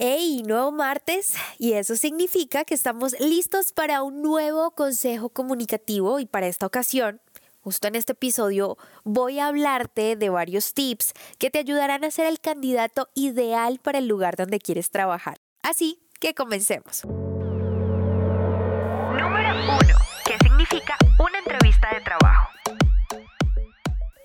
¡Hey! Nuevo martes y eso significa que estamos listos para un nuevo consejo comunicativo y para esta ocasión Justo en este episodio voy a hablarte de varios tips que te ayudarán a ser el candidato ideal para el lugar donde quieres trabajar. Así que comencemos. Número 1. ¿Qué significa una entrevista de trabajo?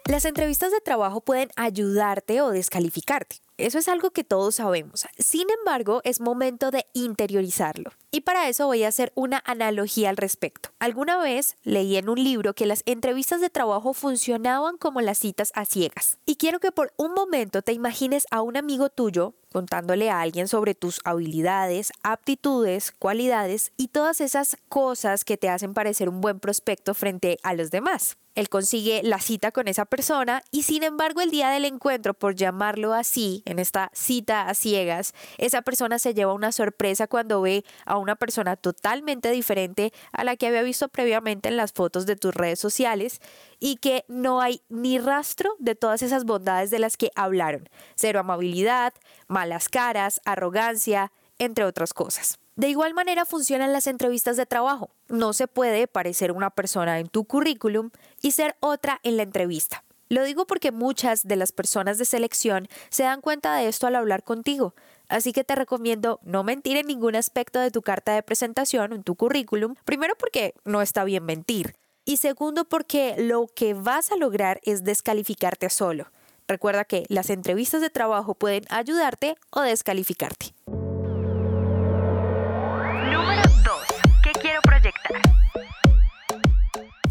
Las entrevistas de trabajo pueden ayudarte o descalificarte. Eso es algo que todos sabemos. Sin embargo, es momento de interiorizarlo. Y para eso voy a hacer una analogía al respecto. Alguna vez leí en un libro que las entrevistas de trabajo funcionaban como las citas a ciegas. Y quiero que por un momento te imagines a un amigo tuyo contándole a alguien sobre tus habilidades, aptitudes, cualidades y todas esas cosas que te hacen parecer un buen prospecto frente a los demás. Él consigue la cita con esa persona y sin embargo el día del encuentro, por llamarlo así, en esta cita a ciegas, esa persona se lleva una sorpresa cuando ve a una persona totalmente diferente a la que había visto previamente en las fotos de tus redes sociales y que no hay ni rastro de todas esas bondades de las que hablaron. Cero amabilidad, malas caras, arrogancia, entre otras cosas. De igual manera funcionan las entrevistas de trabajo. No se puede parecer una persona en tu currículum y ser otra en la entrevista. Lo digo porque muchas de las personas de selección se dan cuenta de esto al hablar contigo, así que te recomiendo no mentir en ningún aspecto de tu carta de presentación o en tu currículum, primero porque no está bien mentir, y segundo porque lo que vas a lograr es descalificarte solo. Recuerda que las entrevistas de trabajo pueden ayudarte o descalificarte.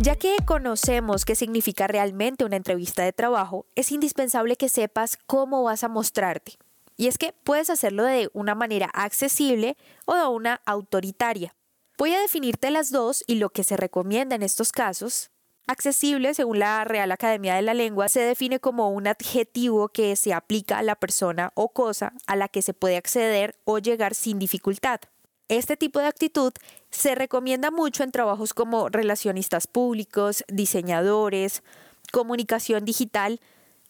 Ya que conocemos qué significa realmente una entrevista de trabajo, es indispensable que sepas cómo vas a mostrarte. Y es que puedes hacerlo de una manera accesible o de una autoritaria. Voy a definirte las dos y lo que se recomienda en estos casos. Accesible, según la Real Academia de la Lengua, se define como un adjetivo que se aplica a la persona o cosa a la que se puede acceder o llegar sin dificultad. Este tipo de actitud se recomienda mucho en trabajos como relacionistas públicos, diseñadores, comunicación digital,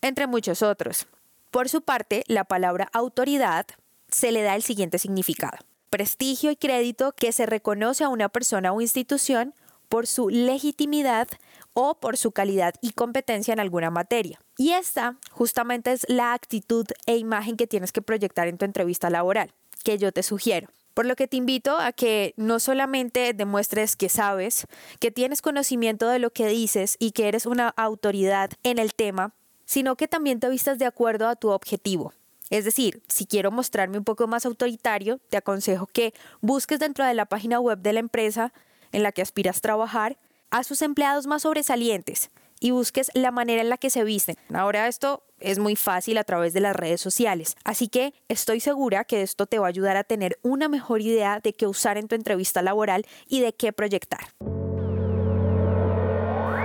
entre muchos otros. Por su parte, la palabra autoridad se le da el siguiente significado. Prestigio y crédito que se reconoce a una persona o institución por su legitimidad o por su calidad y competencia en alguna materia. Y esta justamente es la actitud e imagen que tienes que proyectar en tu entrevista laboral, que yo te sugiero. Por lo que te invito a que no solamente demuestres que sabes, que tienes conocimiento de lo que dices y que eres una autoridad en el tema, sino que también te vistas de acuerdo a tu objetivo. Es decir, si quiero mostrarme un poco más autoritario, te aconsejo que busques dentro de la página web de la empresa en la que aspiras a trabajar a sus empleados más sobresalientes y busques la manera en la que se visten. Ahora esto es muy fácil a través de las redes sociales. Así que estoy segura que esto te va a ayudar a tener una mejor idea de qué usar en tu entrevista laboral y de qué proyectar.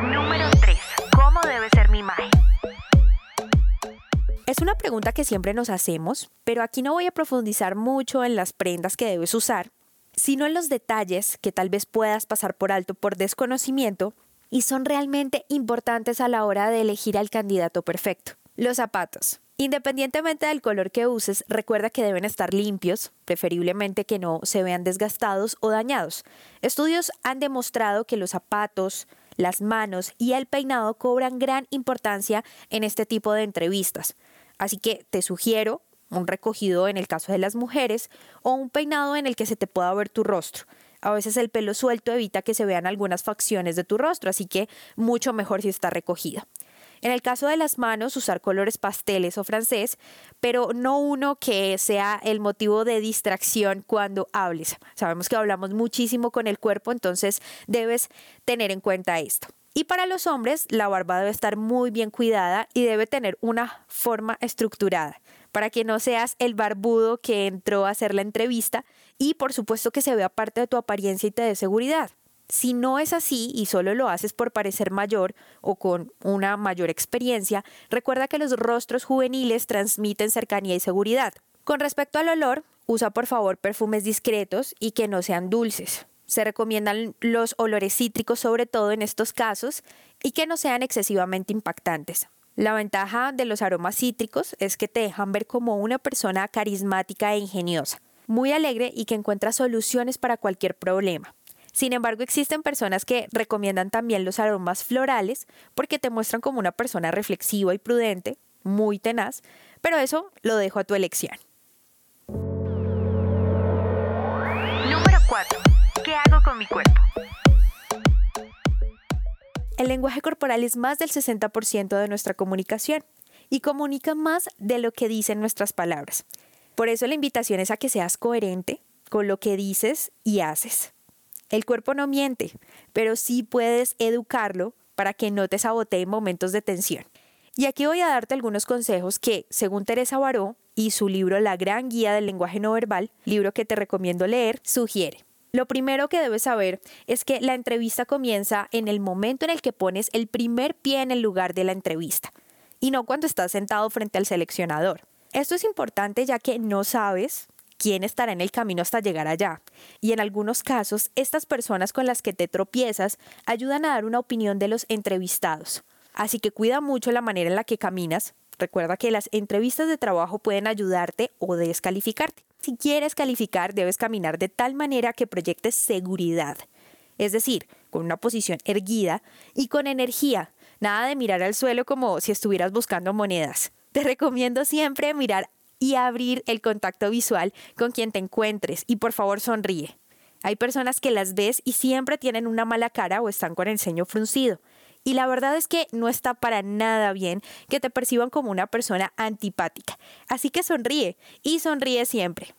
Número 3. ¿Cómo debe ser mi imagen? Es una pregunta que siempre nos hacemos, pero aquí no voy a profundizar mucho en las prendas que debes usar, sino en los detalles que tal vez puedas pasar por alto por desconocimiento y son realmente importantes a la hora de elegir al candidato perfecto. Los zapatos. Independientemente del color que uses, recuerda que deben estar limpios, preferiblemente que no se vean desgastados o dañados. Estudios han demostrado que los zapatos, las manos y el peinado cobran gran importancia en este tipo de entrevistas. Así que te sugiero un recogido en el caso de las mujeres o un peinado en el que se te pueda ver tu rostro. A veces el pelo suelto evita que se vean algunas facciones de tu rostro, así que mucho mejor si está recogida. En el caso de las manos, usar colores pasteles o francés, pero no uno que sea el motivo de distracción cuando hables. Sabemos que hablamos muchísimo con el cuerpo, entonces debes tener en cuenta esto. Y para los hombres, la barba debe estar muy bien cuidada y debe tener una forma estructurada para que no seas el barbudo que entró a hacer la entrevista y por supuesto que se vea parte de tu apariencia y te dé seguridad. Si no es así y solo lo haces por parecer mayor o con una mayor experiencia, recuerda que los rostros juveniles transmiten cercanía y seguridad. Con respecto al olor, usa por favor perfumes discretos y que no sean dulces. Se recomiendan los olores cítricos sobre todo en estos casos y que no sean excesivamente impactantes. La ventaja de los aromas cítricos es que te dejan ver como una persona carismática e ingeniosa, muy alegre y que encuentra soluciones para cualquier problema. Sin embargo, existen personas que recomiendan también los aromas florales porque te muestran como una persona reflexiva y prudente, muy tenaz, pero eso lo dejo a tu elección. Número 4. ¿Qué hago con mi cuerpo? El lenguaje corporal es más del 60% de nuestra comunicación y comunica más de lo que dicen nuestras palabras. Por eso la invitación es a que seas coherente con lo que dices y haces. El cuerpo no miente, pero sí puedes educarlo para que no te sabotee en momentos de tensión. Y aquí voy a darte algunos consejos que, según Teresa Baró y su libro La gran guía del lenguaje no verbal, libro que te recomiendo leer, sugiere. Lo primero que debes saber es que la entrevista comienza en el momento en el que pones el primer pie en el lugar de la entrevista y no cuando estás sentado frente al seleccionador. Esto es importante ya que no sabes quién estará en el camino hasta llegar allá. Y en algunos casos, estas personas con las que te tropiezas ayudan a dar una opinión de los entrevistados. Así que cuida mucho la manera en la que caminas. Recuerda que las entrevistas de trabajo pueden ayudarte o descalificarte. Si quieres calificar, debes caminar de tal manera que proyectes seguridad. Es decir, con una posición erguida y con energía. Nada de mirar al suelo como si estuvieras buscando monedas. Te recomiendo siempre mirar y abrir el contacto visual con quien te encuentres y por favor sonríe. Hay personas que las ves y siempre tienen una mala cara o están con el ceño fruncido. Y la verdad es que no está para nada bien que te perciban como una persona antipática. Así que sonríe y sonríe siempre.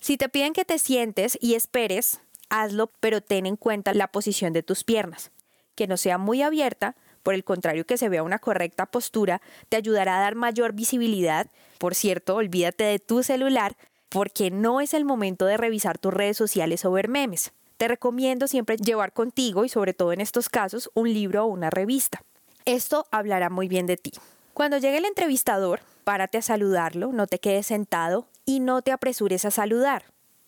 Si te piden que te sientes y esperes, hazlo, pero ten en cuenta la posición de tus piernas, que no sea muy abierta por el contrario, que se vea una correcta postura te ayudará a dar mayor visibilidad. Por cierto, olvídate de tu celular porque no es el momento de revisar tus redes sociales o ver memes. Te recomiendo siempre llevar contigo, y sobre todo en estos casos, un libro o una revista. Esto hablará muy bien de ti. Cuando llegue el entrevistador, párate a saludarlo, no te quedes sentado y no te apresures a saludar.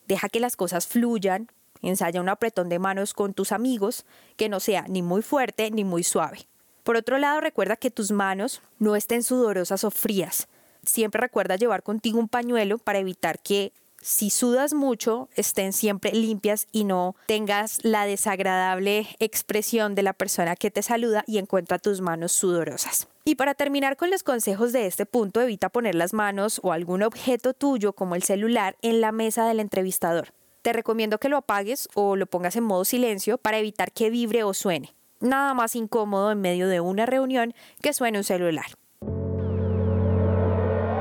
Deja que las cosas fluyan, ensaya un apretón de manos con tus amigos que no sea ni muy fuerte ni muy suave. Por otro lado, recuerda que tus manos no estén sudorosas o frías. Siempre recuerda llevar contigo un pañuelo para evitar que si sudas mucho, estén siempre limpias y no tengas la desagradable expresión de la persona que te saluda y encuentra tus manos sudorosas. Y para terminar con los consejos de este punto, evita poner las manos o algún objeto tuyo como el celular en la mesa del entrevistador. Te recomiendo que lo apagues o lo pongas en modo silencio para evitar que vibre o suene nada más incómodo en medio de una reunión que suene un celular.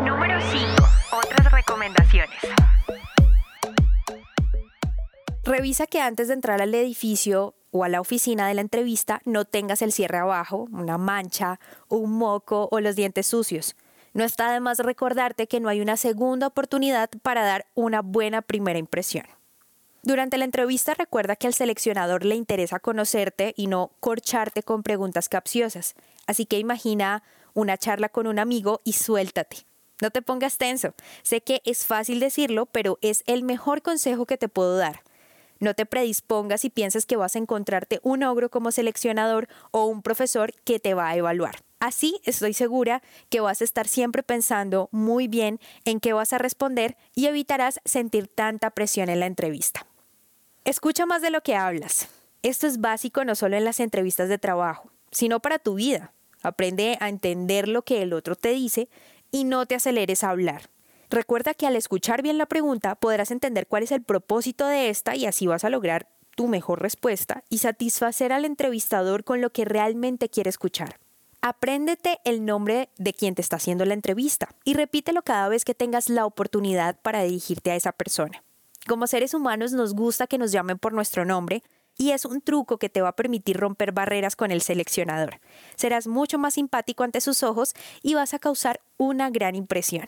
Número 5. Otras recomendaciones. Revisa que antes de entrar al edificio o a la oficina de la entrevista no tengas el cierre abajo, una mancha, un moco o los dientes sucios. No está de más recordarte que no hay una segunda oportunidad para dar una buena primera impresión. Durante la entrevista recuerda que al seleccionador le interesa conocerte y no corcharte con preguntas capciosas. Así que imagina una charla con un amigo y suéltate. No te pongas tenso. Sé que es fácil decirlo, pero es el mejor consejo que te puedo dar. No te predispongas y pienses que vas a encontrarte un ogro como seleccionador o un profesor que te va a evaluar. Así estoy segura que vas a estar siempre pensando muy bien en qué vas a responder y evitarás sentir tanta presión en la entrevista. Escucha más de lo que hablas. Esto es básico no solo en las entrevistas de trabajo, sino para tu vida. Aprende a entender lo que el otro te dice y no te aceleres a hablar. Recuerda que al escuchar bien la pregunta podrás entender cuál es el propósito de esta y así vas a lograr tu mejor respuesta y satisfacer al entrevistador con lo que realmente quiere escuchar. Apréndete el nombre de quien te está haciendo la entrevista y repítelo cada vez que tengas la oportunidad para dirigirte a esa persona. Como seres humanos nos gusta que nos llamen por nuestro nombre y es un truco que te va a permitir romper barreras con el seleccionador. Serás mucho más simpático ante sus ojos y vas a causar una gran impresión.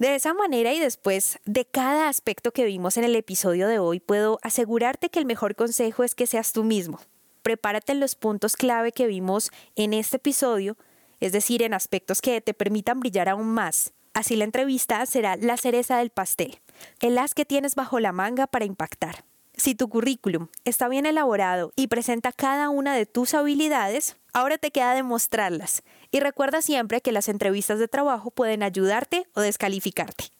De esa manera y después de cada aspecto que vimos en el episodio de hoy, puedo asegurarte que el mejor consejo es que seas tú mismo. Prepárate en los puntos clave que vimos en este episodio, es decir, en aspectos que te permitan brillar aún más. Así la entrevista será la cereza del pastel, el as que tienes bajo la manga para impactar. Si tu currículum está bien elaborado y presenta cada una de tus habilidades, ahora te queda demostrarlas. Y recuerda siempre que las entrevistas de trabajo pueden ayudarte o descalificarte.